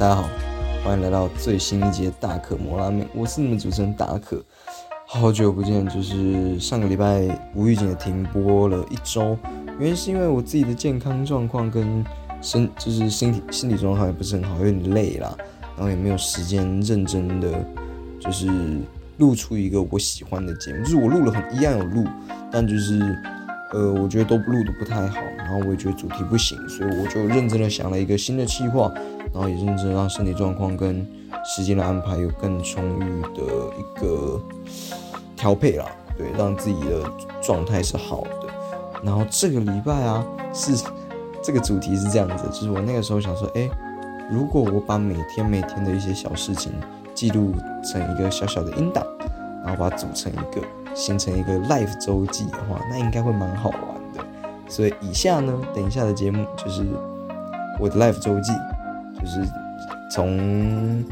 大家好，欢迎来到最新一节大可摩拉面，我是你们主持人大可。好久不见，就是上个礼拜无预警的停播了一周，原因是因为我自己的健康状况跟身就是身体身体状况也不是很好，有点累啦，然后也没有时间认真的就是录出一个我喜欢的节目，就是我录了很一样有录，但就是呃我觉得都录的不太好，然后我也觉得主题不行，所以我就认真的想了一个新的计划。然后也认真让身体状况跟时间的安排有更充裕的一个调配啦，对，让自己的状态是好的。然后这个礼拜啊，是这个主题是这样子，就是我那个时候想说，哎，如果我把每天每天的一些小事情记录成一个小小的音档，然后把它组成一个形成一个 Life 周记的话，那应该会蛮好玩的。所以以下呢，等一下的节目就是我的 Life 周记。就是从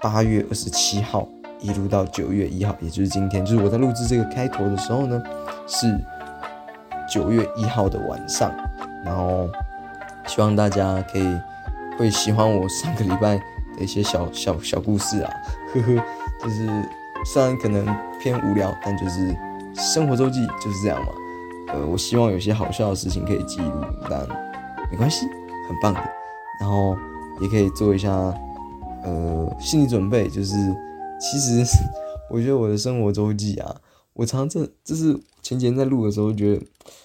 八月二十七号一路到九月一号，也就是今天，就是我在录制这个开头的时候呢，是九月一号的晚上。然后希望大家可以会喜欢我上个礼拜的一些小小小故事啊，呵呵，就是虽然可能偏无聊，但就是生活周记就是这样嘛。呃，我希望有些好笑的事情可以记录，但没关系，很棒的。然后也可以做一下，呃，心理准备，就是其实 我觉得我的生活周记啊，我常常就是前几天在录的时候，觉得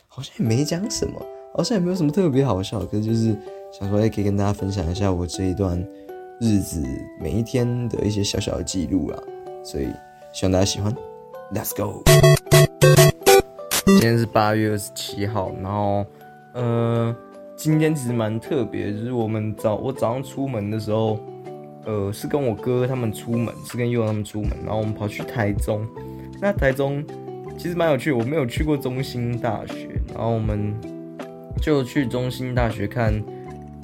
好像也没讲什么，好像也没有什么特别好笑，可是就是想说，哎，可以跟大家分享一下我这一段日子每一天的一些小小的记录啊，所以希望大家喜欢，Let's go。今天是八月二十七号，然后，呃。今天其实蛮特别，就是我们早我早上出门的时候，呃，是跟我哥他们出门，是跟佑他们出门，然后我们跑去台中。那台中其实蛮有趣，我没有去过中心大学，然后我们就去中心大学看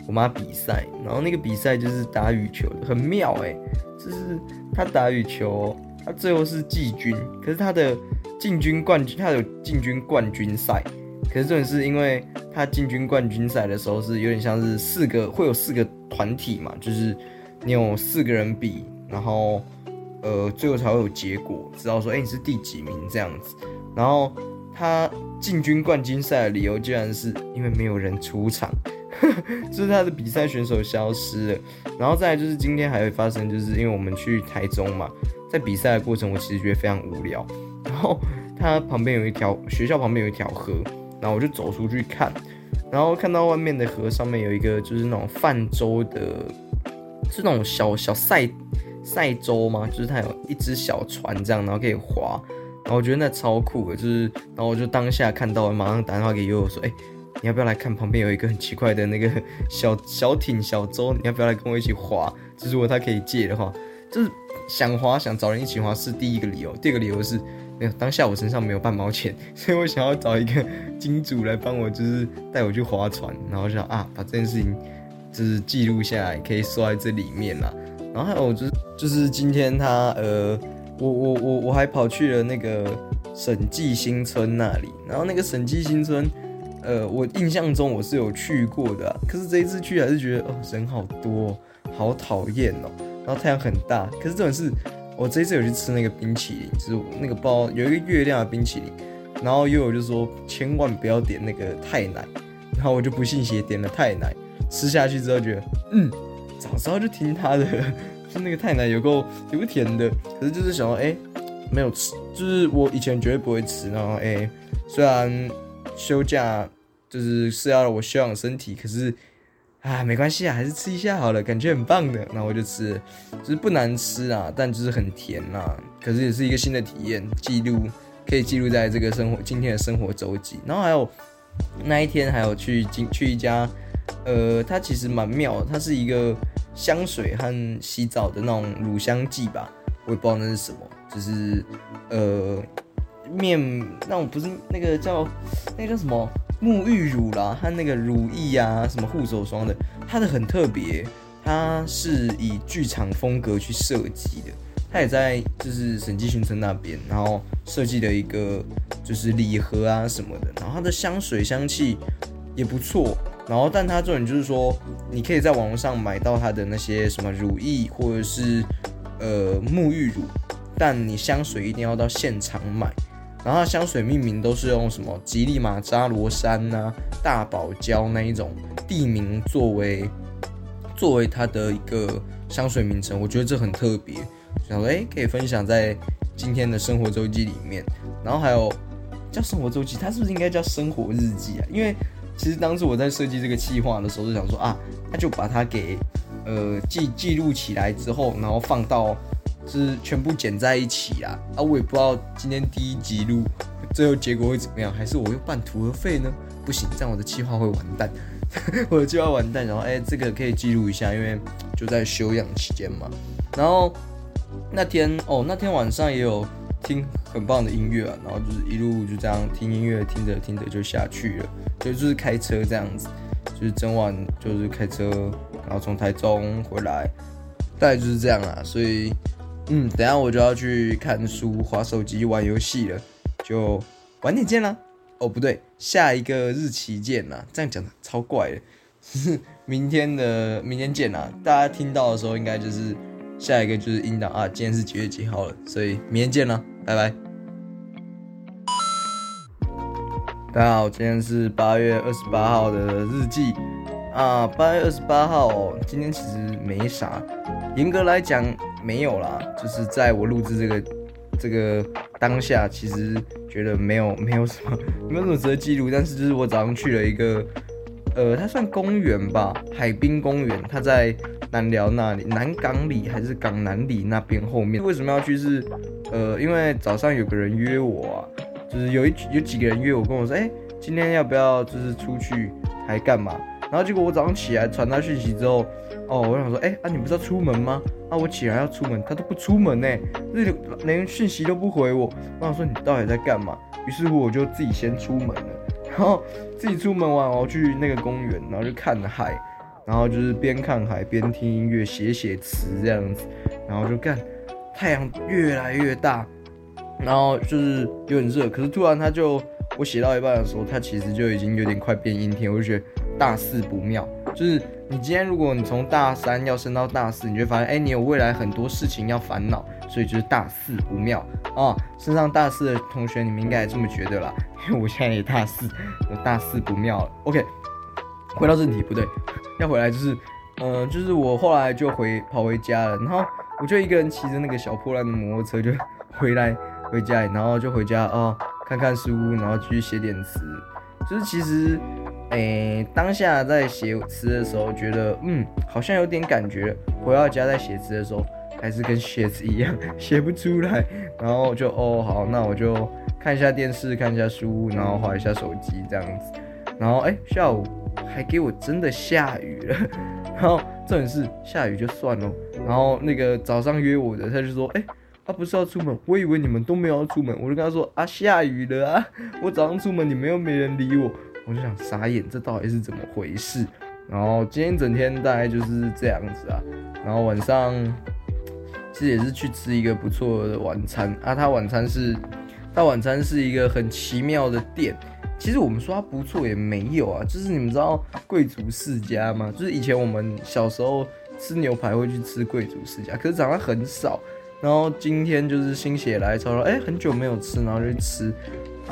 我妈比赛，然后那个比赛就是打羽球，很妙哎，就是他打羽球，他最后是季军，可是他的进军冠军，他有进军冠军赛。可是重点是因为他进军冠军赛的时候是有点像是四个会有四个团体嘛，就是你有四个人比，然后呃最后才会有结果，知道说哎你是第几名这样子。然后他进军冠军赛的理由居然是因为没有人出场，就是他的比赛选手消失了。然后再来就是今天还会发生，就是因为我们去台中嘛，在比赛的过程我其实觉得非常无聊。然后他旁边有一条学校旁边有一条河。然后我就走出去看，然后看到外面的河上面有一个就是那种泛舟的，是那种小小赛赛舟吗？就是它有一只小船这样，然后可以划。然后我觉得那超酷的，就是然后我就当下看到，马上打电话给悠悠说：“哎，你要不要来看旁边有一个很奇怪的那个 小小艇小舟？你要不要来跟我一起划？就是如果他可以借的话，就是想划想找人一起划是第一个理由，第二个理由是。”没有，当下我身上没有半毛钱，所以我想要找一个金主来帮我，就是带我去划船，然后想啊，把这件事情就是记录下来，可以说在这里面啦。然后还有就是，就是今天他呃，我我我我还跑去了那个审计新村那里，然后那个审计新村，呃，我印象中我是有去过的，可是这一次去还是觉得哦，人好多，好讨厌哦，然后太阳很大，可是这种是。我这次有去吃那个冰淇淋，就是那个包有一个月亮的冰淇淋，然后又有就说千万不要点那个太奶，然后我就不信邪点了太奶，吃下去之后觉得，嗯，早知道就听他的，就那个太奶有够有个甜的，可是就是想说，哎，没有吃，就是我以前绝对不会吃，然后哎，虽然休假就是是要我休养身体，可是。啊，没关系啊，还是吃一下好了，感觉很棒的。然后我就吃，就是不难吃啊，但就是很甜呐。可是也是一个新的体验，记录可以记录在这个生活今天的生活周记。然后还有那一天还有去进去一家，呃，它其实蛮妙，它是一个香水和洗澡的那种乳香剂吧，我也不知道那是什么，就是呃面那种不是那个叫那个叫什么？沐浴乳啦，它那个乳液啊，什么护手霜的，它的很特别，它是以剧场风格去设计的。它也在就是审计新村那边，然后设计的一个就是礼盒啊什么的。然后它的香水香气也不错，然后但它重点就是说，你可以在网络上买到它的那些什么乳液或者是呃沐浴乳，但你香水一定要到现场买。然后香水命名都是用什么吉利马扎罗山呐、大堡礁那一种地名作为作为它的一个香水名称，我觉得这很特别。想说哎，可以分享在今天的生活周记里面。然后还有叫生活周记，它是不是应该叫生活日记啊？因为其实当时我在设计这个计划的时候，就想说啊，那就把它给呃记记录起来之后，然后放到是全部剪在一起啊啊！我也不知道今天第一集录最后结果会怎么样，还是我又半途而废呢？不行，这样我的计划会完蛋，我的计划完蛋。然后哎，这个可以记录一下，因为就在休养期间嘛。然后那天哦，那天晚上也有。听很棒的音乐啊，然后就是一路就这样听音乐，听着听着就下去了，就就是开车这样子，就是整晚就是开车，然后从台中回来，大概就是这样啊。所以，嗯，等下我就要去看书、划手机、玩游戏了，就晚点见啦。哦，不对，下一个日期见啦。这样讲的超怪的，明天的明天见啦。大家听到的时候应该就是。下一个就是音档啊，今天是几月几号了？所以明天见了，拜拜。大家好，今天是八月二十八号的日记啊。八月二十八号，今天其实没啥，严格来讲没有啦。就是在我录制这个这个当下，其实觉得没有没有什么 没有什么值得记录。但是就是我早上去了一个，呃，它算公园吧，海滨公园，它在。南寮那里，南港里还是港南里那边后面？为什么要去？是，呃，因为早上有个人约我啊，就是有一有几个人约我，跟我说，哎，今天要不要就是出去，还干嘛？然后结果我早上起来传他讯息之后，哦，我想说，哎，啊，你不是要出门吗？啊，我起来要出门，他都不出门呢，连连讯息都不回我。我想说你到底在干嘛？于是乎我就自己先出门了，然后自己出门玩，我去那个公园，然后就看海。然后就是边看海边听音乐写写词这样子，然后就干，太阳越来越大，然后就是有点热，可是突然它就我写到一半的时候，它其实就已经有点快变阴天，我就觉得大四不妙。就是你今天如果你从大三要升到大四，你就发现哎，你有未来很多事情要烦恼，所以就是大四不妙啊。升上大四的同学，你们应该也这么觉得啦，因 为我现在也大四，我大四不妙了。OK，回到正题，不对。要回来就是，呃，就是我后来就回跑回家了，然后我就一个人骑着那个小破烂的摩托车就回来回家，然后就回家啊，看看书，然后继续写点词。就是其实，诶，当下在写词的时候，觉得嗯，好像有点感觉。回到家在写词的时候，还是跟写词一样 写不出来，然后就哦好，那我就看一下电视，看一下书，然后划一下手机这样子。然后哎，下午。还给我真的下雨了，然后这种事下雨就算了，然后那个早上约我的他就说，哎，他不是要出门，我以为你们都没有要出门，我就跟他说啊下雨了啊，我早上出门你们又没人理我，我就想傻眼，这到底是怎么回事？然后今天整天大概就是这样子啊，然后晚上其实也是去吃一个不错的晚餐啊，他晚餐是，他晚餐是一个很奇妙的店。其实我们说它不错也没有啊，就是你们知道贵族世家吗？就是以前我们小时候吃牛排会去吃贵族世家，可是长得很少。然后今天就是心血来潮说，哎，很久没有吃，然后就吃。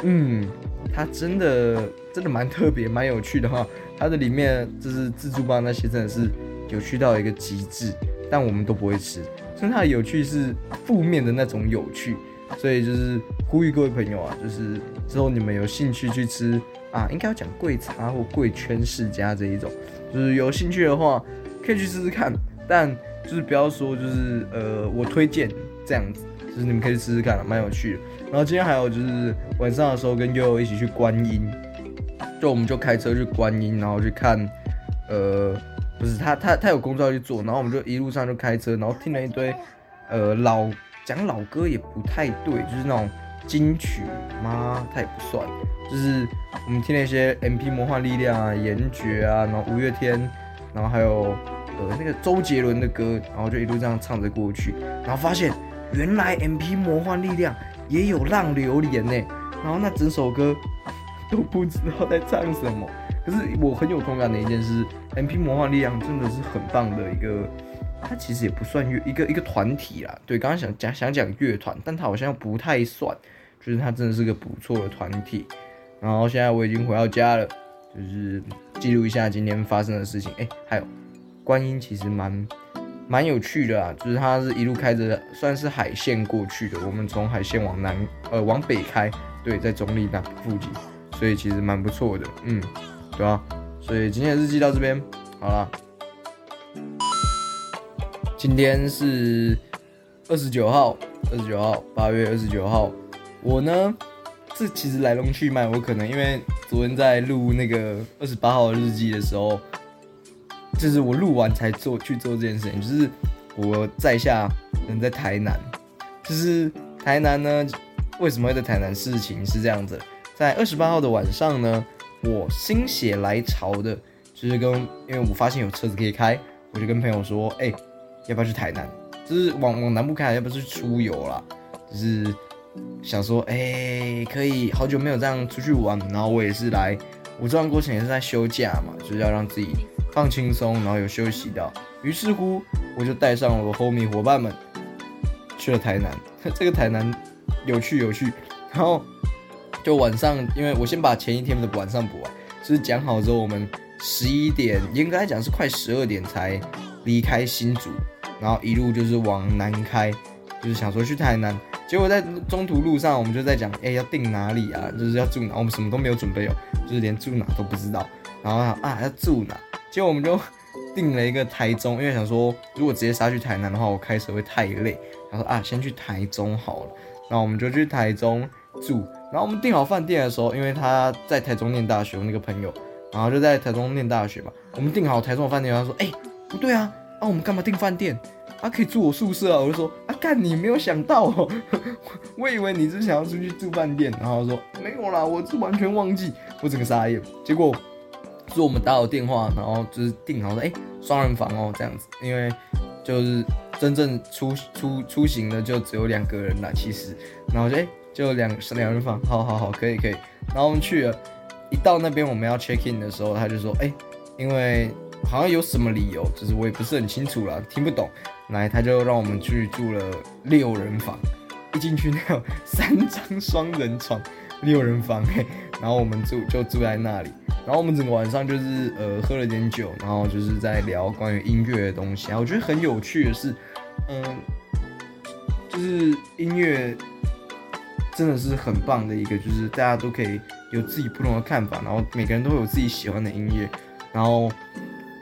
嗯，它真的真的蛮特别，蛮有趣的哈。它的里面就是自助吧那些真的是有趣到一个极致，但我们都不会吃。所以它的有趣是负面的那种有趣。所以就是呼吁各位朋友啊，就是之后你们有兴趣去吃啊，应该要讲贵茶或贵圈世家这一种，就是有兴趣的话可以去试试看，但就是不要说就是呃我推荐这样子，就是你们可以试试看，蛮有趣的。然后今天还有就是晚上的时候跟悠悠一起去观音，就我们就开车去观音，然后去看，呃，不是他他他有工作要去做，然后我们就一路上就开车，然后听了一堆呃老。讲老歌也不太对，就是那种金曲吗？它也不算，就是我们听了一些 M P 魔幻力量啊、严爵啊，然后五月天，然后还有呃那个周杰伦的歌，然后就一路这样唱着过去，然后发现原来 M P 魔幻力量也有浪流连呢，然后那整首歌 都不知道在唱什么，可是我很有同感的一件事，M P 魔幻力量真的是很棒的一个，它其实也不算乐一个一个团体啦。对，刚刚想讲想讲乐团，但它好像不太算，就是它真的是个不错的团体。然后现在我已经回到家了，就是记录一下今天发生的事情。哎，还有观音其实蛮蛮有趣的啊，就是它是一路开着算是海线过去的，我们从海线往南呃往北开，对，在中立那附近。所以其实蛮不错的，嗯，对吧？所以今天的日记到这边好了。今天是二十九号，二十九号，八月二十九号。我呢，这其实来龙去脉，我可能因为昨天在录那个二十八号日记的时候，就是我录完才做去做这件事情，就是我在下人在台南，就是台南呢，为什么会在台南？事情是这样子。在二十八号的晚上呢，我心血来潮的，就是跟，因为我发现有车子可以开，我就跟朋友说，哎，要不要去台南？就是往往南部开，要不要去出游啦？就是想说，哎，可以，好久没有这样出去玩，然后我也是来，我这段过程也是在休假嘛，就是要让自己放轻松，然后有休息到。于是乎，我就带上了我 homie 伙伴们去了台南。这个台南有趣有趣，然后。就晚上，因为我先把前一天的晚上补完，就是讲好之后，我们十一点，严格来讲是快十二点才离开新竹，然后一路就是往南开，就是想说去台南。结果在中途路上，我们就在讲，哎，要定哪里啊？就是要住哪？我们什么都没有准备哦，就是连住哪都不知道。然后啊，要住哪？结果我们就定了一个台中，因为想说，如果直接杀去台南的话，我开车会太累。他说啊，先去台中好了。然后我们就去台中住。然后我们订好饭店的时候，因为他在台中念大学，我那个朋友，然后就在台中念大学嘛。我们订好台中的饭店，他说：“哎，不对啊，啊我们干嘛订饭店？啊可以住我宿舍啊。”我就说：“啊干你没有想到哦，我以为你是想要出去住饭店。”然后说：“没有啦，我是完全忘记，我整个傻眼。”结果是我们打好电话，然后就是订好说：“哎，双人房哦，这样子，因为就是真正出出出行的就只有两个人啦，其实，然后就哎。”就两两人房，好好好，可以可以。然后我们去了，一到那边我们要 check in 的时候，他就说，哎，因为好像有什么理由，就是我也不是很清楚了，听不懂。来，他就让我们去住了六人房，一进去那有三张双人床，六人房嘿。然后我们住就住在那里，然后我们整个晚上就是呃喝了点酒，然后就是在聊关于音乐的东西啊。我觉得很有趣的是，嗯，就是音乐。真的是很棒的一个，就是大家都可以有自己不同的看法，然后每个人都会有自己喜欢的音乐，然后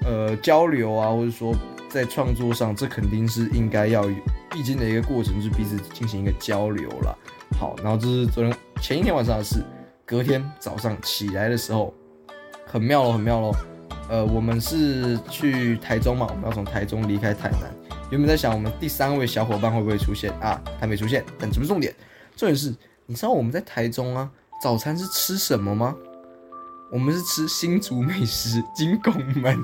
呃交流啊，或者说在创作上，这肯定是应该要必经的一个过程，就是彼此进行一个交流了。好，然后这是昨天前一天晚上的事，隔天早上起来的时候，很妙喽，很妙喽。呃，我们是去台中嘛，我们要从台中离开台南，原本在想我们第三位小伙伴会不会出现啊？他没出现，但这不是重点。重点是，你知道我们在台中啊，早餐是吃什么吗？我们是吃新竹美食金拱门，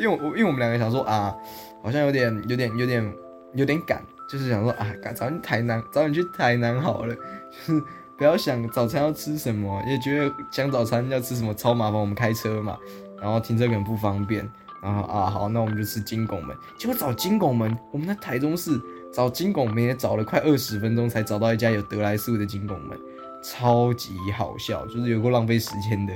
因为我因为我们两个想说啊，好像有点有点有点有点赶，就是想说啊，赶早点台南，早点去台南好了，就是不要想早餐要吃什么，也觉得想早餐要吃什么超麻烦，我们开车嘛，然后停车可能不方便，然后啊好，那我们就吃金拱门，结果找金拱门，我们在台中市。找金拱门也找了快二十分钟，才找到一家有德莱素的金拱门，超级好笑，就是有够浪费时间的。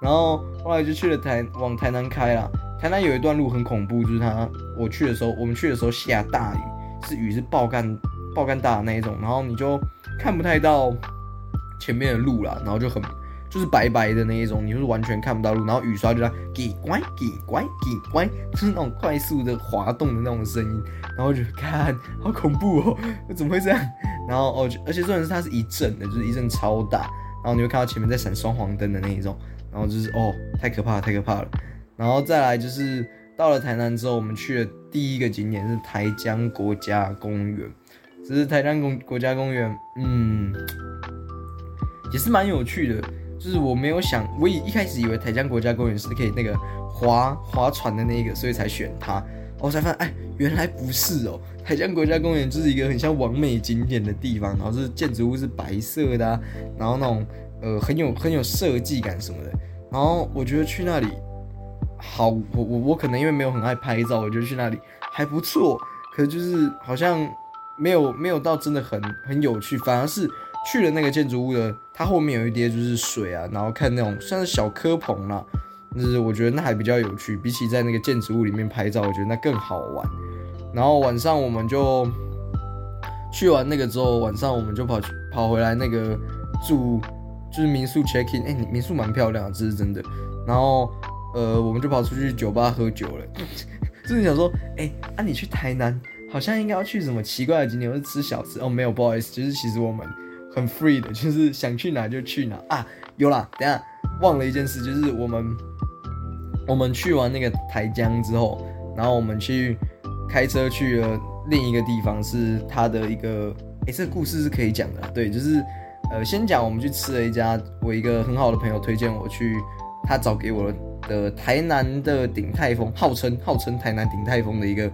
然后后来就去了台往台南开了，台南有一段路很恐怖，就是他我去的时候，我们去的时候下大雨，是雨是爆干爆干大的那一种，然后你就看不太到前面的路了，然后就很。就是白白的那一种，你就是完全看不到路，然后雨刷就在给乖给乖给乖，就是那种快速的滑动的那种声音，然后就看好恐怖哦，怎么会这样？然后哦，而且重点是它是一阵的，就是一阵超大，然后你会看到前面在闪双黄灯的那一种，然后就是哦，太可怕了，太可怕了。然后再来就是到了台南之后，我们去的第一个景点是台江国家公园，这是台江公国家公园，嗯，也是蛮有趣的。就是我没有想，我以一开始以为台江国家公园是可以那个划划船的那个，所以才选它。我才发现，哎，原来不是哦。台江国家公园就是一个很像完美景点的地方，然后是建筑物是白色的，然后那种呃很有很有设计感什么的。然后我觉得去那里好，我我我可能因为没有很爱拍照，我觉得去那里还不错，可是就是好像没有没有到真的很很有趣，反而是去了那个建筑物的，它后面有一叠就是水啊，然后看那种像是小科棚啦，就是我觉得那还比较有趣，比起在那个建筑物里面拍照，我觉得那更好玩。然后晚上我们就去完那个之后，晚上我们就跑跑回来那个住就是民宿 check in，哎，民宿蛮漂亮，这是真的。然后呃，我们就跑出去酒吧喝酒了。就是想说，哎，啊，你去台南好像应该要去什么奇怪的景点，或者吃小吃哦？没有，不好意思，就是其实我们很 free 的，就是想去哪就去哪啊。有啦，等下忘了一件事，就是我们我们去完那个台江之后，然后我们去。开车去了另一个地方，是他的一个，哎，这个故事是可以讲的，对，就是，呃，先讲我们去吃了一家，我一个很好的朋友推荐我去，他找给我的台南的鼎泰丰，号称号称台南鼎泰丰的一个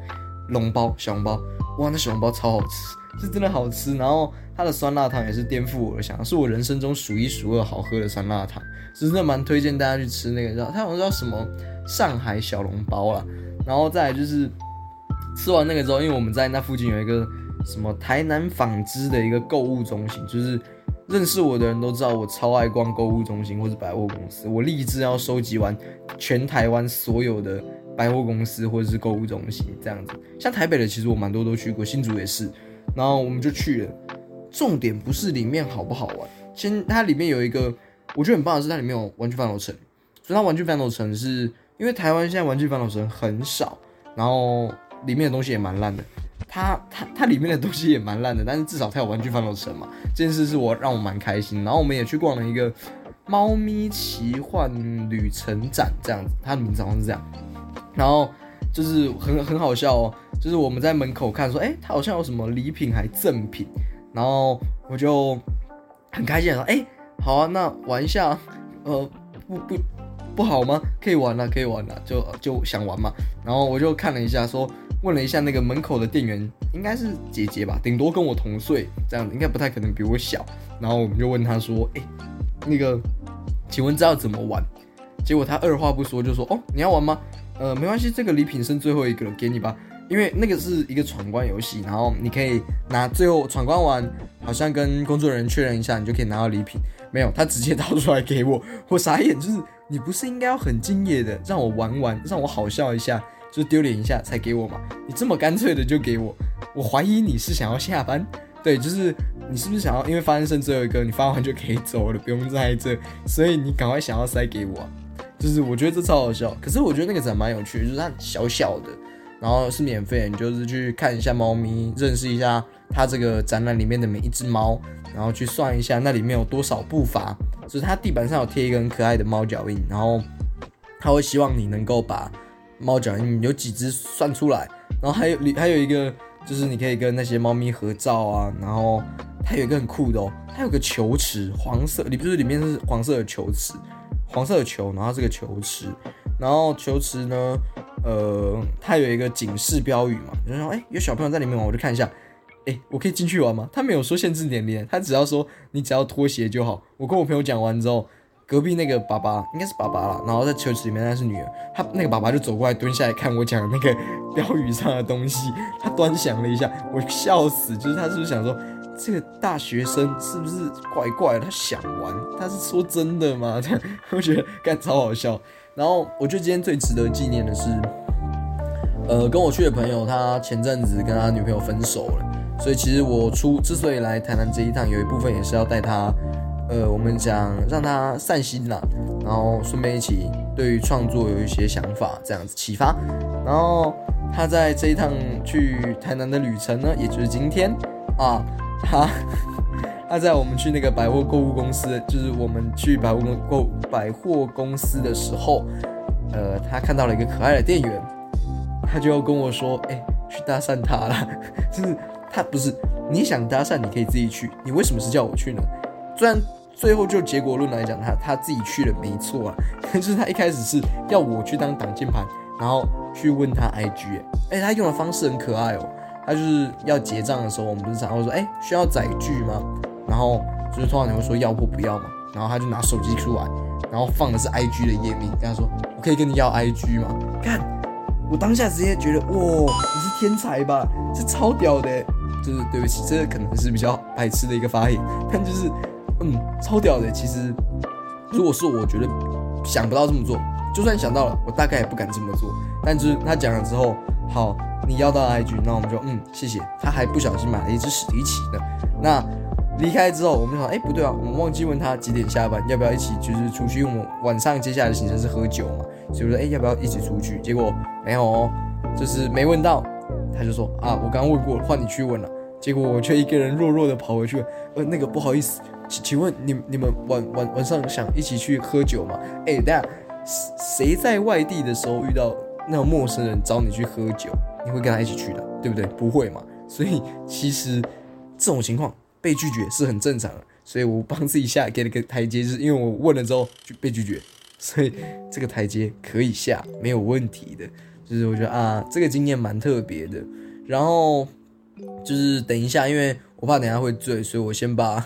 笼包小笼包，哇，那小笼包超好吃，是真的好吃，然后它的酸辣汤也是颠覆我的想，是我人生中数一数二好喝的酸辣汤，真的蛮推荐大家去吃那个，叫它好像叫什么上海小笼包啦，然后再来就是。吃完那个之后，因为我们在那附近有一个什么台南纺织的一个购物中心，就是认识我的人都知道我超爱逛购物中心或者百货公司，我立志要收集完全台湾所有的百货公司或者是购物中心这样子。像台北的其实我蛮多都去过，新竹也是，然后我们就去了。重点不是里面好不好玩，先它里面有一个我觉得很棒的是它里面有玩具反斗城，所以它玩具反斗城是因为台湾现在玩具反斗城很少，然后。里面的东西也蛮烂的，它它它里面的东西也蛮烂的，但是至少它有玩具反斗城嘛，这件事是我让我蛮开心。然后我们也去逛了一个猫咪奇幻旅程展，这样子，它的名字好像是这样。然后就是很很好笑哦，就是我们在门口看说，哎，它好像有什么礼品还赠品，然后我就很开心说，哎，好啊，那玩一下，呃，不不不好吗？可以玩了，可以玩了，就就想玩嘛。然后我就看了一下说。问了一下那个门口的店员，应该是姐姐吧，顶多跟我同岁，这样应该不太可能比我小。然后我们就问他说：“哎，那个，请问知道怎么玩？”结果他二话不说就说：“哦，你要玩吗？呃，没关系，这个礼品剩最后一个了，给你吧。因为那个是一个闯关游戏，然后你可以拿最后闯关完，好像跟工作人员确认一下，你就可以拿到礼品。没有，他直接掏出来给我，我傻眼，就是你不是应该要很敬业的让我玩玩，让我好笑一下？”就丢脸一下才给我嘛？你这么干脆的就给我，我怀疑你是想要下班。对，就是你是不是想要因为发生剩最后一个，你发完就可以走了，不用在这，所以你赶快想要塞给我。就是我觉得这超好笑，可是我觉得那个展蛮有趣，就是它小小的，然后是免费，你就是去看一下猫咪，认识一下它这个展览里面的每一只猫，然后去算一下那里面有多少步伐，就是它地板上有贴一个很可爱的猫脚印，然后它会希望你能够把。猫脚印有几只算出来，然后还有里还有一个就是你可以跟那些猫咪合照啊，然后它有一个很酷的哦，它有个球池，黄色，里不是里面是黄色的球池，黄色的球，然后是个球池，然后球池呢，呃，它有一个警示标语嘛，就说哎有小朋友在里面玩，我就看一下，哎我可以进去玩吗？他没有说限制年龄，他只要说你只要脱鞋就好。我跟我朋友讲完之后。隔壁那个爸爸应该是爸爸了，然后在球池里面那是女儿，他那个爸爸就走过来蹲下来看我讲那个标语上的东西，他端详了一下，我笑死，就是他是不是想说这个大学生是不是怪怪的，他想玩，他是说真的吗？这 样我觉得干超好笑。然后我觉得今天最值得纪念的是，呃，跟我去的朋友他前阵子跟他女朋友分手了，所以其实我出之所以来台南这一趟，有一部分也是要带他。呃，我们想让他散心啦，然后顺便一起对于创作有一些想法，这样子启发。然后他在这一趟去台南的旅程呢，也就是今天啊，他他在我们去那个百货购物公司，就是我们去百货公购百货公司的时候，呃，他看到了一个可爱的店员，他就要跟我说，哎，去搭讪他了。就是他不是你想搭讪，你可以自己去，你为什么是叫我去呢？虽然最后就结果论来讲，他他自己去了没错啊，但是他一开始是要我去当挡箭牌，然后去问他 IG，哎，他用的方式很可爱哦，他就是要结账的时候，我们不是常会说，哎，需要载具吗？然后就是通常你会说要或不要嘛，然后他就拿手机出来，然后放的是 IG 的页面，跟他说：“我可以跟你要 IG 吗？”看，我当下直接觉得，哇，你是天才吧？这超屌的，就是对不起，这个可能是比较白痴的一个发言，但就是，嗯，超屌的。其实，如果是我觉得想不到这么做，就算想到了，我大概也不敢这么做。但就是他讲了之后，好，你要到 IG，那我们就嗯，谢谢。他还不小心买了一只史迪奇的，那。离开之后，我们想，哎，不对啊，我们忘记问他几点下班，要不要一起就是出去？因为我们晚上接下来的行程是喝酒嘛，所以说，哎，要不要一起出去？结果没有哦，就是没问到，他就说啊，我刚刚问过，换你去问了。结果我却一个人弱弱的跑回去，呃，那个不好意思，请请问你你们晚晚晚上想一起去喝酒吗？哎，等下谁在外地的时候遇到那种陌生人找你去喝酒，你会跟他一起去的，对不对？不会嘛。所以其实这种情况。被拒绝是很正常的，所以我帮自己下给了个台阶，是因为我问了之后就被拒绝，所以这个台阶可以下，没有问题的。就是我觉得啊，这个经验蛮特别的。然后就是等一下，因为我怕等下会醉，所以我先把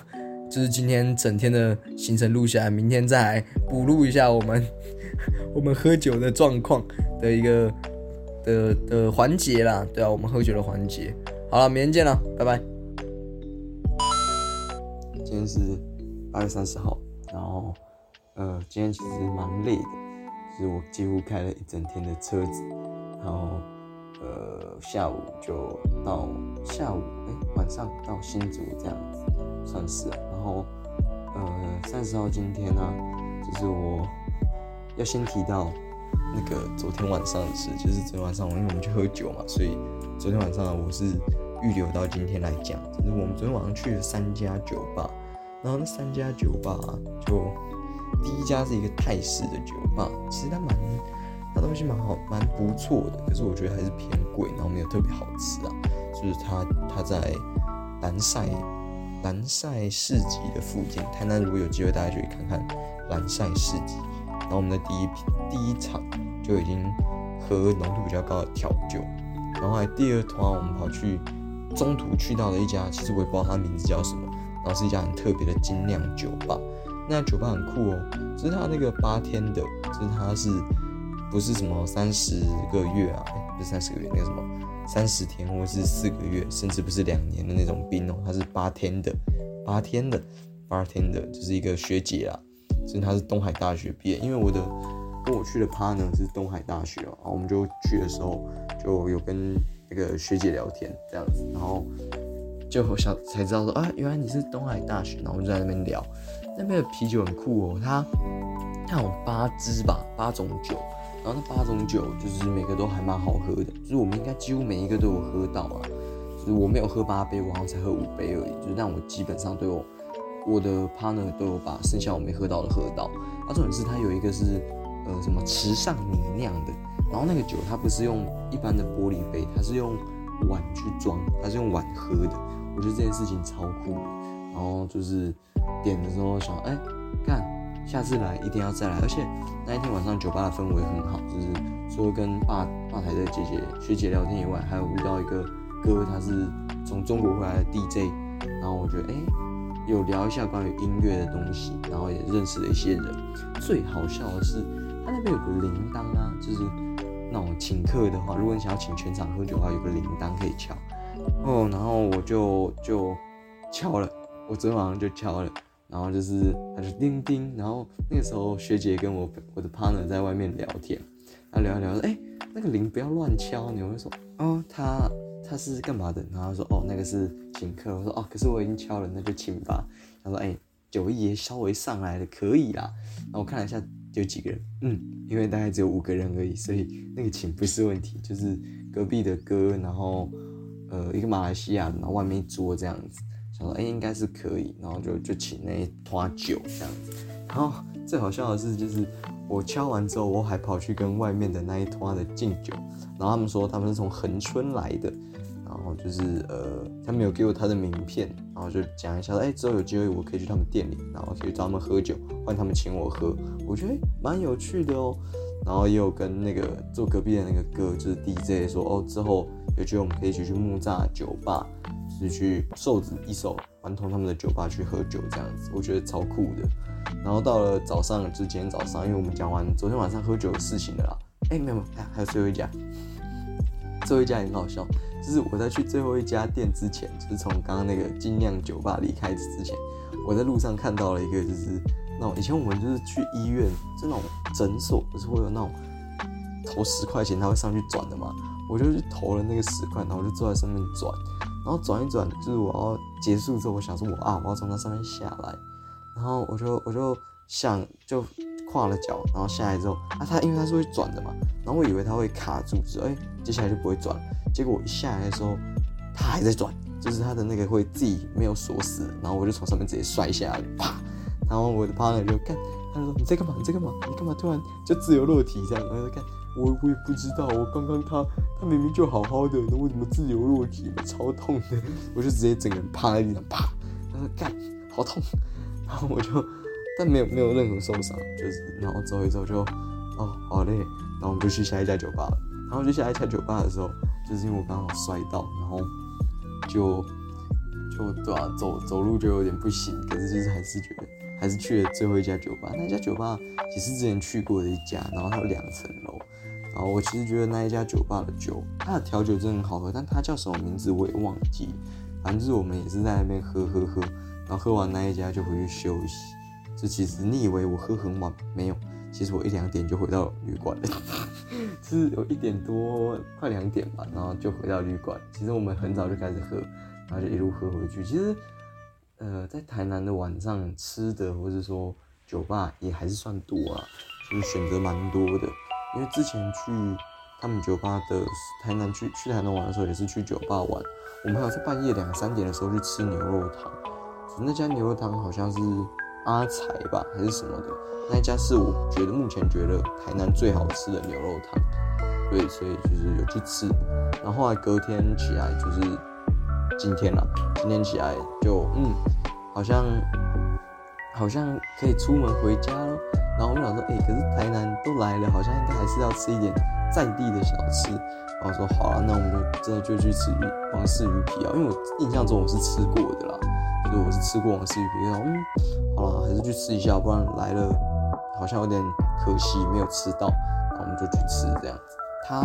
就是今天整天的行程录下来，明天再来补录一下我们 我们喝酒的状况的一个的的环节啦。对啊，我们喝酒的环节。好了，明天见了，拜拜。今天是八月三十号，然后，呃，今天其实蛮累的，就是我几乎开了一整天的车子，然后，呃，下午就到下午，哎，晚上到新竹这样子，算是。然后，呃，三十号今天呢，就是我要先提到那个昨天晚上的事，就是昨天晚上因为我们去喝酒嘛，所以昨天晚上我是。预留到今天来讲，就是我们昨天晚上去了三家酒吧，然后那三家酒吧就第一家是一个泰式的酒吧，其实它蛮它东西蛮好，蛮不错的，可是我觉得还是偏贵，然后没有特别好吃啊。就是它它在蓝赛蓝赛市集的附近，台南如果有机会大家就可以看看蓝赛市集。然后我们的第一第一场就已经喝浓度比较高的调酒，然后还第二团我们跑去。中途去到了一家，其实我也不知道它名字叫什么，然后是一家很特别的精酿酒吧。那酒吧很酷哦，就是它那个八天的，就是它是不是什么三十个月啊？不是三十个月，那个什么三十天或是四个月，甚至不是两年的那种冰哦，它是八天的，八天的，八天的，就是一个学姐啊，就是她是东海大学毕业，因为我的跟我去的 partner 是东海大学哦，然后我们就去的时候就有跟。那个学姐聊天这样子，然后就想才知道说啊，原来你是东海大学，然后我们就在那边聊。那边的啤酒很酷哦，它它有八支吧，八种酒，然后那八种酒就是每个都还蛮好喝的，就是我们应该几乎每一个都有喝到啊。就是我没有喝八杯，我好像才喝五杯而已，就是但我基本上都有我的 partner 都有把剩下我没喝到的喝到。啊，重点是它有一个是呃什么池上米酿的。然后那个酒它不是用一般的玻璃杯，它是用碗去装，它是用碗喝的。我觉得这件事情超酷。然后就是点的时候想，哎，看下次来一定要再来。而且那一天晚上酒吧的氛围很好，就是除了跟吧吧台的姐姐学姐聊天以外，还有遇到一个哥，他是从中国回来的 DJ。然后我觉得，哎，有聊一下关于音乐的东西，然后也认识了一些人。最好笑的是，他那边有个铃铛啊，就是。那种请客的话，如果你想要请全场喝酒的话，有个铃铛可以敲哦。然后我就就敲了，我昨天晚上就敲了，然后就是它就叮叮。然后那个时候学姐跟我我的 partner 在外面聊天，他聊一聊说，哎，那个铃不要乱敲。你会说，哦，他他是干嘛的？然后他说，哦，那个是请客。我说，哦，可是我已经敲了，那就请吧。他说，哎，酒意也稍微上来了，可以啦。然后我看了一下。有几个人？嗯，因为大概只有五个人而已，所以那个请不是问题。就是隔壁的哥，然后呃一个马来西亚，然后外面一桌这样子，想说哎应该是可以，然后就就请那一团酒这样子。然后最好笑的是，就是我敲完之后，我还跑去跟外面的那一团的敬酒，然后他们说他们是从恒春来的。就是呃，他们有给我他的名片，然后就讲一下，哎，之后有机会我可以去他们店里，然后可以找他们喝酒，换他们请我喝，我觉得蛮有趣的哦。然后也有跟那个坐隔壁的那个哥，就是 DJ 说，哦，之后有机会我们可以一起去木栅酒吧，是去瘦子一手顽童他们的酒吧去喝酒这样子，我觉得超酷的。然后到了早上，就今天早上，因为我们讲完昨天晚上喝酒的事情了啦。哎，没有没有，还有最后一家，最后一家很好笑，就是我在去最后一家店之前，就是从刚刚那个精酿酒吧离开之前，我在路上看到了一个，就是那种以前我们就是去医院，就那种诊所，不是会有那种投十块钱他会上去转的嘛，我就去投了那个十块，然后我就坐在上面转，然后转一转，就是我要结束之后，我想说我啊，我要从那上面下来。然后我就我就想就跨了脚，然后下来之后啊，它因为它是会转的嘛，然后我以为它会卡住，说哎，接下来就不会转。结果我一下来的时候，它还在转，就是它的那个会自己没有锁死，然后我就从上面直接摔下来，啪！然后我的 partner 就看，他就说你在干嘛？你在干嘛？你干嘛突然就自由落体这样？然后看我我也不知道，我刚刚他他明明就好好的，那为什么自由落体？超痛的，我就直接整个人趴在地上，啪！他说干，好痛。然后我就，但没有没有任何受伤，就是然后走一走就，哦好累，然后我们就去下一家酒吧了。然后去下一家酒吧的时候，就是因为我刚好摔到，然后就就对啊，走走路就有点不行，可是就是还是觉得还是去了最后一家酒吧。那家酒吧也是之前去过的一家，然后它有两层楼。然后我其实觉得那一家酒吧的酒，它的调酒真的很好喝，但它叫什么名字我也忘记。反正就是我们也是在那边喝喝喝。然后喝完那一家就回去休息。这其实你以为我喝很晚没有？其实我一两点就回到旅馆了，是有一点多快两点吧，然后就回到旅馆。其实我们很早就开始喝，然后就一路喝回去。其实，呃，在台南的晚上吃的或者说酒吧也还是算多啊，就是选择蛮多的。因为之前去他们酒吧的台南去去台南玩的时候，也是去酒吧玩。我们还有在半夜两三点的时候去吃牛肉汤。那家牛肉汤好像是阿财吧，还是什么的？那家是我觉得目前觉得台南最好吃的牛肉汤，对，所以就是有去吃。然后后来隔天起来就是今天了，今天起来就嗯，好像好像可以出门回家了。然后我们想说，哎，可是台南都来了，好像应该还是要吃一点在地的小吃。然后说好了，那我们就真的就去吃王氏鱼皮啊，因为我印象中我是吃过的啦。就是我是吃过王氏鱼皮，然后嗯，是去吃一下，不然来了好像有点可惜没有吃到，那我们就去吃这样子。它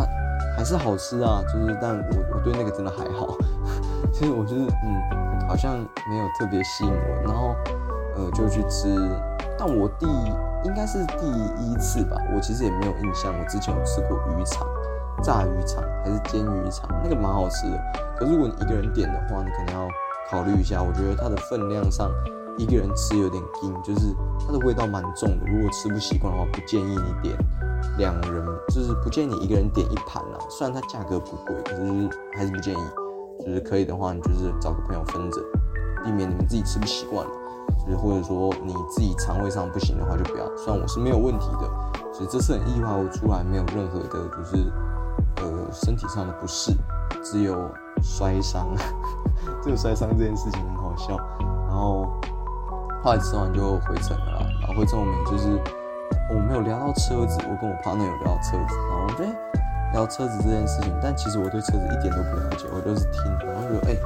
还是好吃啊，就是但我我对那个真的还好，其实我就是嗯，好像没有特别吸引我，然后呃就去吃。但我第应该是第一次吧，我其实也没有印象，我之前有吃过鱼肠、炸鱼肠还是煎鱼肠，那个蛮好吃的。可如果你一个人点的话，你可能要。考虑一下，我觉得它的分量上，一个人吃有点硬，就是它的味道蛮重的。如果吃不习惯的话，不建议你点两人，就是不建议你一个人点一盘啦。虽然它价格不贵，可是还是不建议。就是可以的话，你就是找个朋友分着，避免你们自己吃不习惯。就是或者说你自己肠胃上不行的话，就不要。虽然我是没有问题的，所以这次很意外，我出来没有任何的，就是呃身体上的不适，只有摔伤。这个摔伤这件事情很好笑，然后后来吃完就回城了，然后回城我们就是我没有聊到车子，我跟我 partner 有聊到车子，然后我觉得聊车子这件事情，但其实我对车子一点都不了解，我就是听，然后觉得哎，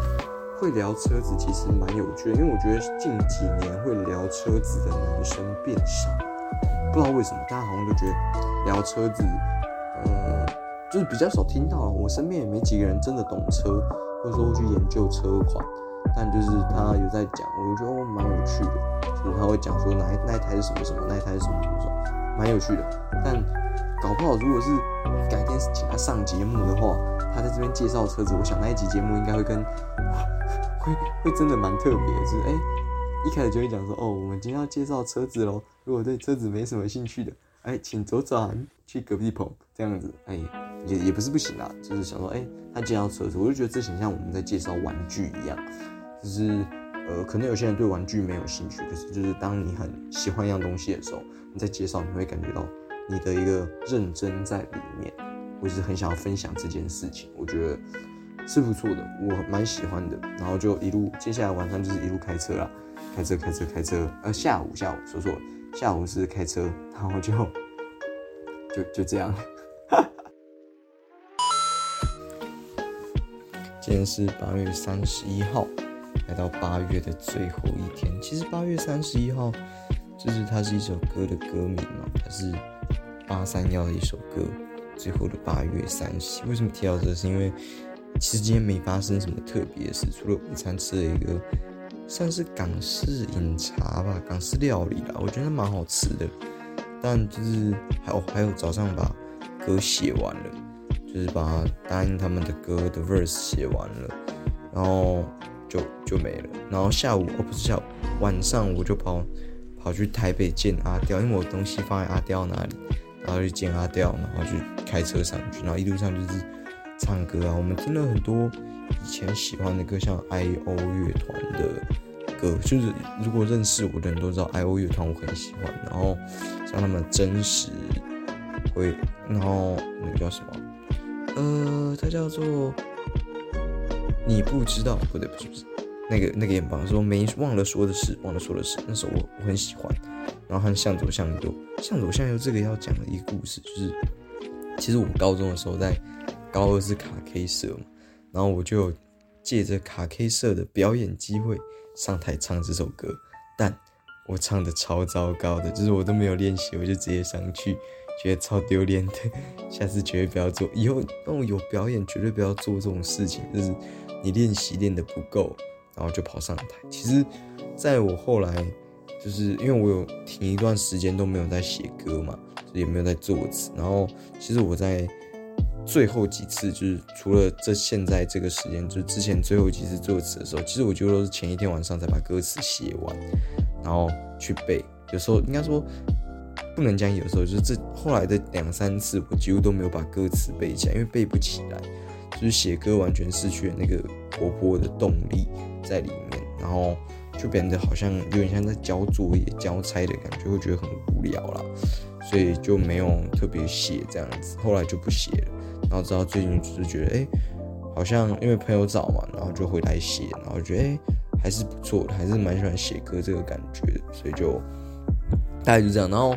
会聊车子其实蛮有趣的，因为我觉得近几年会聊车子的男生变少，不知道为什么，大家好像都觉得聊车子，呃，就是比较少听到，我身边也没几个人真的懂车。或者说会去研究车款，但就是他有在讲，我觉得蛮有趣的，就是他会讲说哪一那一台是什么什么，那一台是什么什么什么，蛮有趣的。但搞不好如果是改天请他上节目的话，他在这边介绍车子，我想那一集节目应该会跟 会会真的蛮特别，就是哎一开始就会讲说哦，我们今天要介绍车子喽，如果对车子没什么兴趣的，哎，请左转去隔壁棚这样子，哎。也也不是不行啊，就是想说，哎，他介绍车子，我就觉得这很像我们在介绍玩具一样，就是呃，可能有些人对玩具没有兴趣，可是就是当你很喜欢一样东西的时候，你在介绍，你会感觉到你的一个认真在里面，我是很想要分享这件事情，我觉得是不错的，我蛮喜欢的，然后就一路，接下来晚上就是一路开车啦，开车开车开车，呃，下午下午说错，下午是开车，然后就就就这样。今天是八月三十一号，来到八月的最后一天。其实八月三十一号，就是它是一首歌的歌名嘛，它是八三幺的一首歌。最后的八月三十，为什么提到这？是因为其实今天没发生什么特别的事，除了午餐吃了一个算是港式饮茶吧，港式料理啦，我觉得蛮好吃的。但就是还有还有早上把歌写完了，就是把答应他们的歌的 verse 写完了，然后就就没了。然后下午哦不是下午，晚上我就跑跑去台北见阿刁，因为我东西放在阿刁那里。然后去见阿刁，然后就开车上去，然后一路上就是唱歌啊。我们听了很多以前喜欢的歌，像 I.O 乐团的歌，就是如果认识我的人都知道 I.O 乐团我很喜欢。然后像他们真实会，然后那个叫什么？呃，它叫做你不知道，不对，不是不是，那个那个眼榜说没忘了说的是，忘了说的是，那首我我很喜欢。然后和向左向右，向左向右这个要讲的一个故事，就是其实我高中的时候在高二是卡 K 社嘛，然后我就借着卡 K 社的表演机会上台唱这首歌，但我唱的超糟糕的，就是我都没有练习，我就直接上去，觉得超丢脸的，下次绝对不要做，以后那我有表演绝对不要做这种事情，就是你练习练的不够，然后就跑上台。其实在我后来。就是因为我有停一段时间都没有在写歌嘛，也没有在作词。然后其实我在最后几次，就是除了这现在这个时间，就是之前最后几次作词的时候，其实我觉得都是前一天晚上才把歌词写完，然后去背。有时候应该说不能讲，有时候就是这后来的两三次，我几乎都没有把歌词背起来，因为背不起来，就是写歌完全失去了那个活泼的动力在里面，然后。就变得好像有点像在交作业、交差的感觉，会觉得很无聊啦，所以就没有特别写这样子。后来就不写了，然后直到最近就是觉得，哎，好像因为朋友找嘛，然后就回来写，然后觉得哎还是不错的，还是蛮喜欢写歌这个感觉的，所以就大概就这样。然后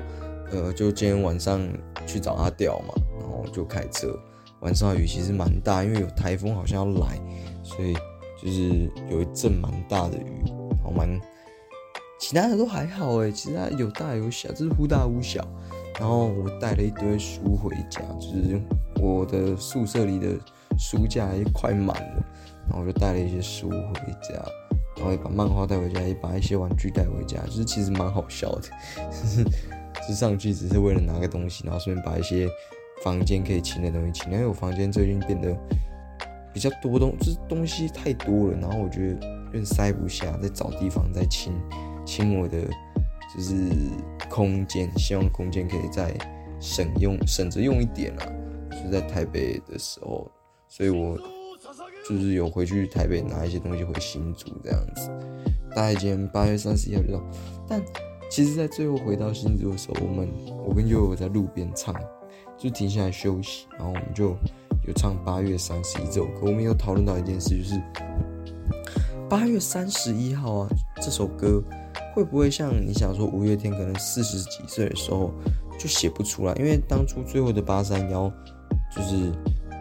呃，就今天晚上去找阿调嘛，然后就开车，晚上雨其实蛮大，因为有台风好像要来，所以就是有一阵蛮大的雨。好蛮，其他的都还好哎，其他有大有小，就是忽大忽小。然后我带了一堆书回家，就是我的宿舍里的书架也快满了，然后我就带了一些书回家，然后也把漫画带回家，也把一些玩具带回家，就是其实蛮好笑的，就是就上去只是为了拿个东西，然后顺便把一些房间可以清的东西清，因为我房间最近变得比较多东，就是东西太多了，然后我觉得。有点塞不下，在找地方在清清我的就是空间，希望空间可以再省用省着用一点啊。就在台北的时候，所以我就是有回去台北拿一些东西回新竹这样子。大概今天八月三十一号就到，但其实，在最后回到新竹的时候，我们我跟悠悠在路边唱，就停下来休息，然后我们就有唱八月三十一这首歌。我们有讨论到一件事，就是。八月三十一号啊，这首歌会不会像你想说五月天可能四十几岁的时候就写不出来？因为当初最后的八三幺就是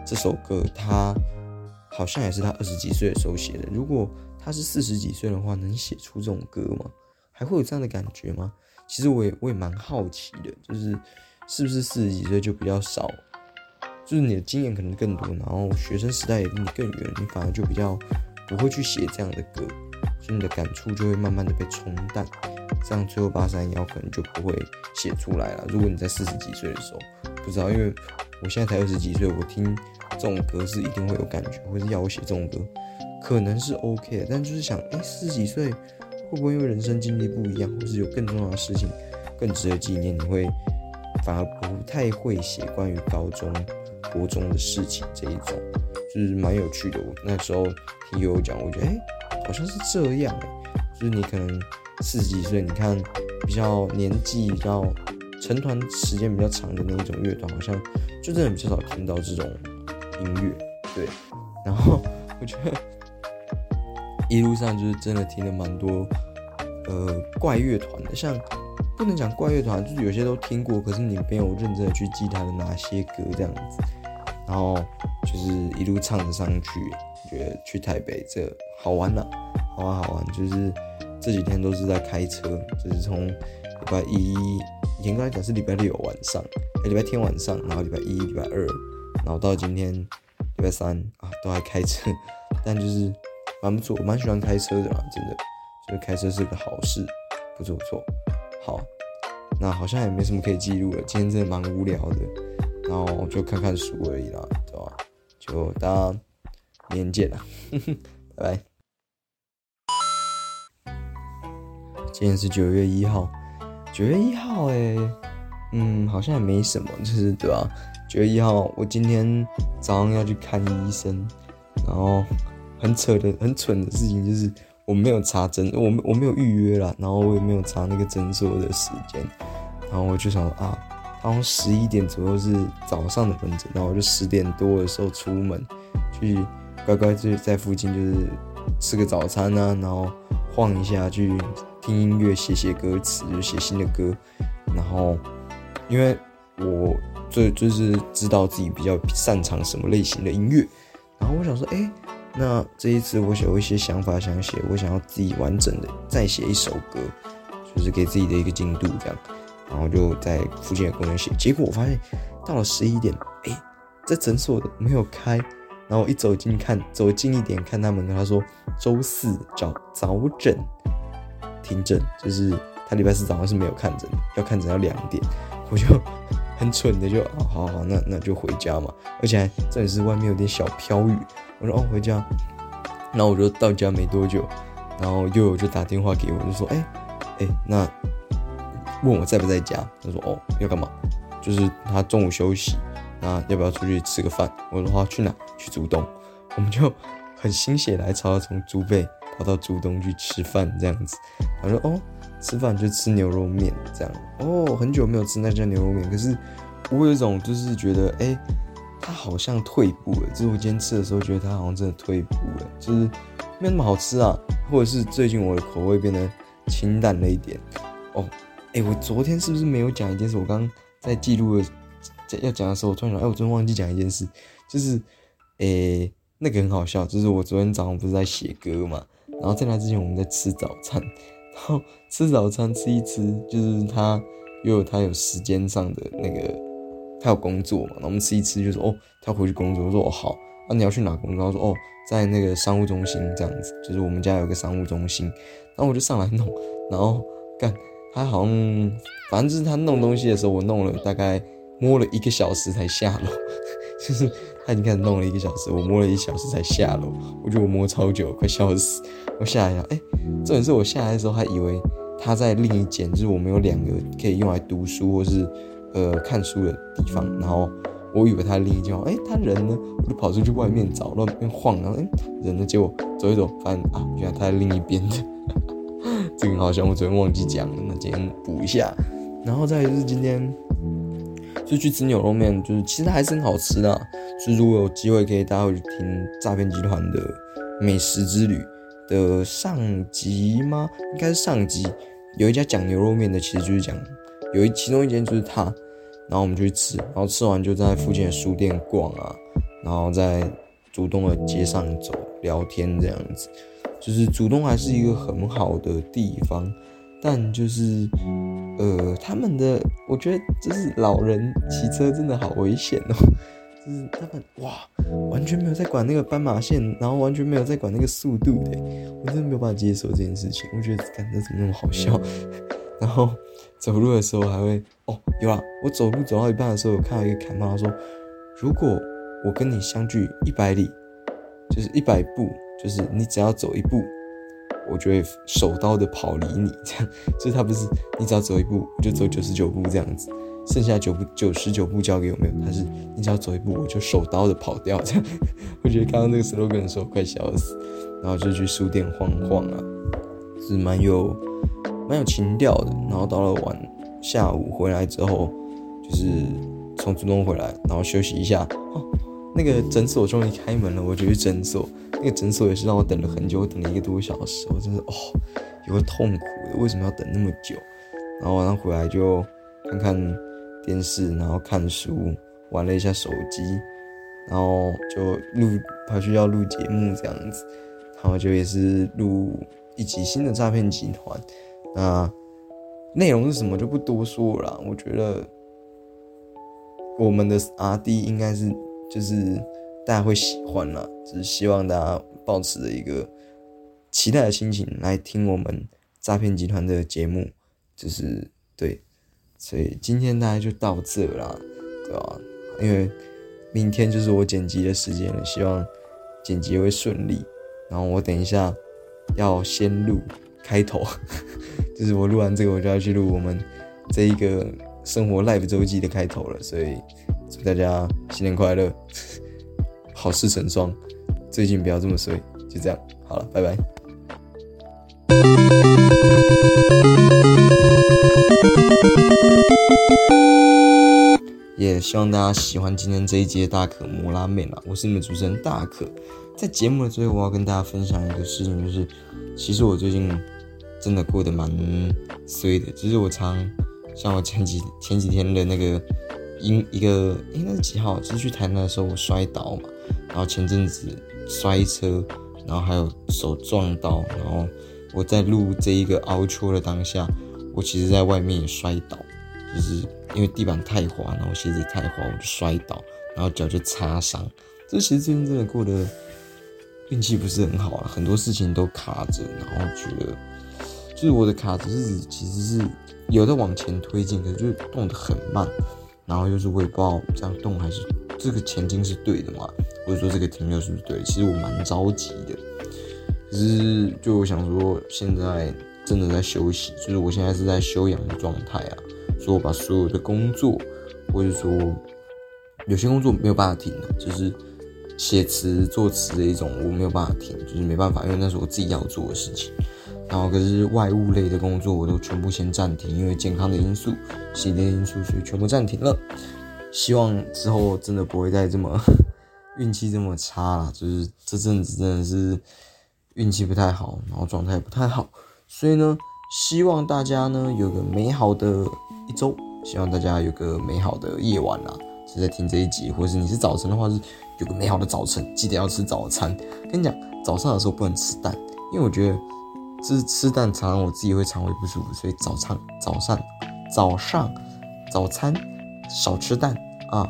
这首歌，他好像也是他二十几岁的时候写的。如果他是四十几岁的话，能写出这种歌吗？还会有这样的感觉吗？其实我也我也蛮好奇的，就是是不是四十几岁就比较少，就是你的经验可能更多，然后学生时代也离你更远，你反而就比较。不会去写这样的歌，所以你的感触就会慢慢的被冲淡，这样最后八三幺可能就不会写出来了。如果你在四十几岁的时候，不知道，因为我现在才二十几岁，我听这种歌是一定会有感觉，或是要我写这种歌，可能是 OK 的。但就是想，哎，四十几岁会不会因为人生经历不一样，或是有更重要的事情更值得纪念，你会反而不太会写关于高中、国中的事情这一种。就是蛮有趣的，我那时候听悠悠讲，我觉得哎，好像是这样就是你可能四十几岁，你看比较年纪比较成团时间比较长的那一种乐团，好像就真的比较少听到这种音乐，对。然后我觉得一路上就是真的听了蛮多呃怪乐团的，像不能讲怪乐团，就是有些都听过，可是你没有认真的去记他的哪些歌这样子。然后就是一路唱着上去，觉得去台北这好玩呐，好玩好玩，就是这几天都是在开车，就是从礼拜一，严格来讲是礼拜六晚上，哎，礼拜天晚上，然后礼拜一、礼拜二，然后到今天礼拜三啊，都还开车，但就是蛮不错，我蛮喜欢开车的啦，真的，就是开车是个好事，不错不错。好，那好像也没什么可以记录了，今天真的蛮无聊的，然后就看看书而已啦，对吧？就大家明天见了，拜拜。今天是九月一号，九月一号哎，嗯，好像也没什么，就是对吧？九月一号，我今天早上要去看医生，然后很扯的、很蠢的事情就是。我没有查诊，我我没有预约了，然后我也没有查那个诊所的时间，然后我就想啊，好像十一点左右是早上的门诊，然后我就十点多的时候出门，去乖乖就在附近就是吃个早餐啊，然后晃一下去听音乐，写写歌词，就写新的歌，然后因为我最就是知道自己比较擅长什么类型的音乐，然后我想说，哎。那这一次我有一些想法想写，我想要自己完整的再写一首歌，就是给自己的一个进度这样，然后就在附近的公园写。结果我发现到了十一点，哎，这诊所没有开，然后我一走近看，走近一点看他们，他说周四早早诊停诊，就是他礼拜四早上是没有看诊，要看诊要两点，我就很蠢的就，好好好，那那就回家嘛，而且还这里是外面有点小飘雨。我说哦，回家。然后我就到家没多久，然后悠悠就打电话给我，就说：“哎，哎，那问我在不在家？”他说：“哦，要干嘛？就是他中午休息，那要不要出去吃个饭？”我说：“好，去哪？去竹东。”我们就很心血来潮，从竹北跑到竹东去吃饭，这样子。他说：“哦，吃饭就吃牛肉面，这样。哦，很久没有吃那家牛肉面，可是我有一种就是觉得，哎。”它好像退步了，就是我今天吃的时候觉得它好像真的退步了，就是没那么好吃啊，或者是最近我的口味变得清淡了一点。哦，哎，我昨天是不是没有讲一件事？我刚刚在记录的在要讲的时候，我突然想，哎，我昨天忘记讲一件事，就是，哎，那个很好笑，就是我昨天早上不是在写歌嘛，然后在那之前我们在吃早餐，然后吃早餐吃一吃，就是他又有他有时间上的那个。他有工作嘛？那我们吃一吃，就说哦，他回去工作。我说哦好，那你要去哪工作？他说哦，在那个商务中心这样子，就是我们家有个商务中心。然后我就上来弄，然后干，他好像反正就是他弄东西的时候，我弄了大概摸了一个小时才下楼，就是他已经开始弄了一个小时，我摸了一小时才下楼。我觉得我摸超久，快笑死。我下来了，哎，重点是我下来的时候还以为他在另一间，就是我们有两个可以用来读书或是。呃，看书的地方，然后我以为他另一间，哎，他人呢？我就跑出去外面找，乱边晃，然后哎，人呢？结果走一走，发现啊，原来他在另一边的。这个好像我昨天忘记讲了，那今天补一下。然后再就是今天就去吃牛肉面，就是其实还是很好吃的。所以如果有机会，可以大家去听诈骗集团的美食之旅的上集吗？应该是上集，有一家讲牛肉面的，其实就是讲。有一其中一间就是他，然后我们就去吃，然后吃完就在附近的书店逛啊，然后在主动的街上走聊天这样子，就是主动还是一个很好的地方，但就是呃他们的我觉得就是老人骑车真的好危险哦，就是他们哇完全没有在管那个斑马线，然后完全没有在管那个速度的，我真的没有办法接受这件事情，我觉得感觉怎么那么好笑。然后走路的时候还会哦，有啊！我走路走到一半的时候，我看到一个砍帽，他说：“如果我跟你相距一百里，就是一百步，就是你只要走一步，我就会手刀的跑离你。这样，就是他不是你只要走一步，我就走九十九步这样子，剩下九步九十九步交给我没有？他是你只要走一步，我就手刀的跑掉。这样，我觉得刚刚那个 slogan 的时候快笑死。然后就去书店晃晃啊，是蛮有。蛮有情调的，然后到了晚下午回来之后，就是从主东回来，然后休息一下。哦，那个诊所终于开门了，我就去诊所。那个诊所也是让我等了很久，等了一个多小时，我真的哦，有个痛苦的，为什么要等那么久？然后晚上回来就看看电视，然后看书，玩了一下手机，然后就录跑去要录节目这样子，然后就也是录一集新的诈骗集团。那内容是什么就不多说了，我觉得我们的 R D 应该是就是大家会喜欢啦，只是希望大家保持着一个期待的心情来听我们诈骗集团的节目，就是对，所以今天大家就到这啦，对吧？因为。明天就是我剪辑的时间了，希望剪辑会顺利。然后我等一下要先录开头，就是我录完这个，我就要去录我们这一个生活 live 周记的开头了。所以祝大家新年快乐，好事成双。最近不要这么衰，就这样，好了，拜拜。也希望大家喜欢今天这一节大可摩拉妹啦，我是你们主持人大可。在节目的最后，我要跟大家分享一个事情，就是其实我最近真的过得蛮衰的。就是我常像我前几前几天的那个因一个应该是几号，就是去台南的时候我摔倒嘛，然后前阵子摔车，然后还有手撞到，然后我在录这一个凹车的当下，我其实在外面也摔倒。就是因为地板太滑，然后鞋子太滑，我就摔倒，然后脚就擦伤。这其实最近真的过得运气不是很好啊，很多事情都卡着，然后觉得就是我的卡只是其实是有在往前推进，可是就是动得很慢，然后又是我也不知道这样动还是这个前进是对的嘛，或者说这个停留是不是对？其实我蛮着急的，可是就我想说，现在真的在休息，就是我现在是在休养的状态啊。说我把所有的工作，或者说有些工作没有办法停的，就是写词作词的一种，我没有办法停，就是没办法，因为那是我自己要做的事情。然后可是外务类的工作，我都全部先暂停，因为健康的因素、系列因素，所以全部暂停了。希望之后真的不会再这么运气这么差了，就是这阵子真的是运气不太好，然后状态不太好，所以呢，希望大家呢有个美好的。一周，希望大家有个美好的夜晚啦，是在听这一集，或者是你是早晨的话，是有个美好的早晨，记得要吃早餐。跟你讲，早上的时候不能吃蛋，因为我觉得就是吃蛋常常我自己会肠胃不舒服，所以早上早上早上早餐少吃蛋啊，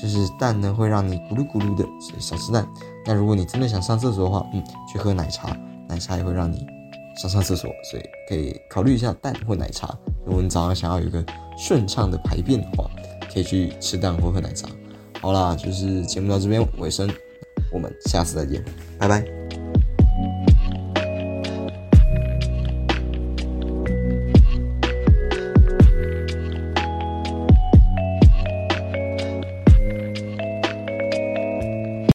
就是蛋呢会让你咕噜咕噜的，所以少吃蛋。那如果你真的想上厕所的话，嗯，去喝奶茶，奶茶也会让你。想上厕所，所以可以考虑一下蛋或奶茶。如果你早上想要有一个顺畅的排便的话，可以去吃蛋或喝奶茶。好啦，就是节目到这边尾声，我们下次再见，拜拜。